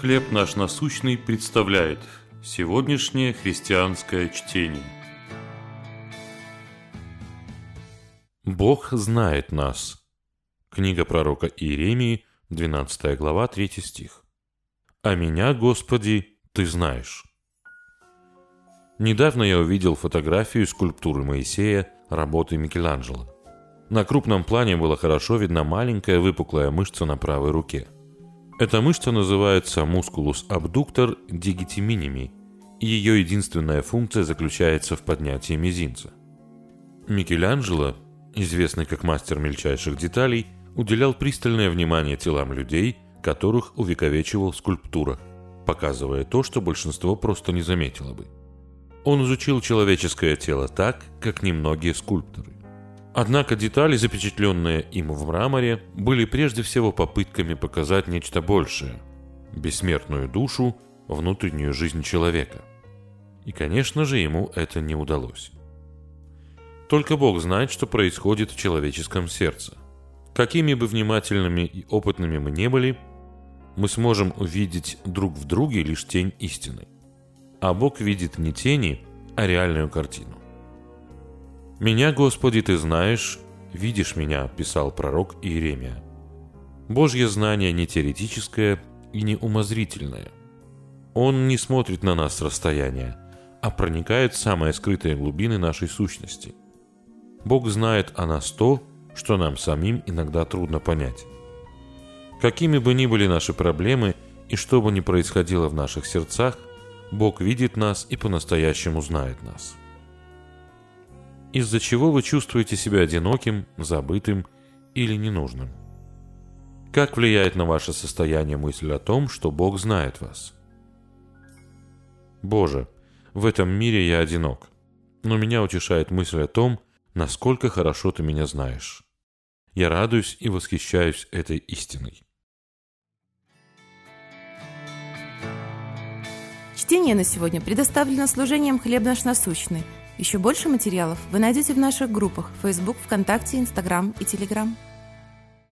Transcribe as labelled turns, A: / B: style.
A: «Хлеб наш насущный» представляет сегодняшнее христианское чтение. Бог знает нас. Книга пророка Иеремии, 12 глава, 3 стих. «А меня, Господи, Ты знаешь». Недавно я увидел фотографию скульптуры Моисея работы Микеланджело. На крупном плане было хорошо видна маленькая выпуклая мышца на правой руке – эта мышца называется мускулус абдуктор minimi, и ее единственная функция заключается в поднятии мизинца. Микеланджело, известный как мастер мельчайших деталей, уделял пристальное внимание телам людей, которых увековечивал в скульптурах, показывая то, что большинство просто не заметило бы. Он изучил человеческое тело так, как немногие скульпторы. Однако детали, запечатленные им в мраморе, были прежде всего попытками показать нечто большее – бессмертную душу, внутреннюю жизнь человека. И, конечно же, ему это не удалось. Только Бог знает, что происходит в человеческом сердце. Какими бы внимательными и опытными мы не были, мы сможем увидеть друг в друге лишь тень истины. А Бог видит не тени, а реальную картину. «Меня, Господи, Ты знаешь, видишь меня», – писал пророк Иеремия. Божье знание не теоретическое и не умозрительное. Он не смотрит на нас с расстояния, а проникает в самые скрытые глубины нашей сущности. Бог знает о нас то, что нам самим иногда трудно понять. Какими бы ни были наши проблемы и что бы ни происходило в наших сердцах, Бог видит нас и по-настоящему знает нас из-за чего вы чувствуете себя одиноким, забытым или ненужным. Как влияет на ваше состояние мысль о том, что Бог знает вас? Боже, в этом мире я одинок, но меня утешает мысль о том, насколько хорошо Ты меня знаешь. Я радуюсь и восхищаюсь этой истиной.
B: Чтение на сегодня предоставлено служением «Хлеб наш насущный» Еще больше материалов вы найдете в наших группах Facebook, ВКонтакте, Инстаграм и Телеграм.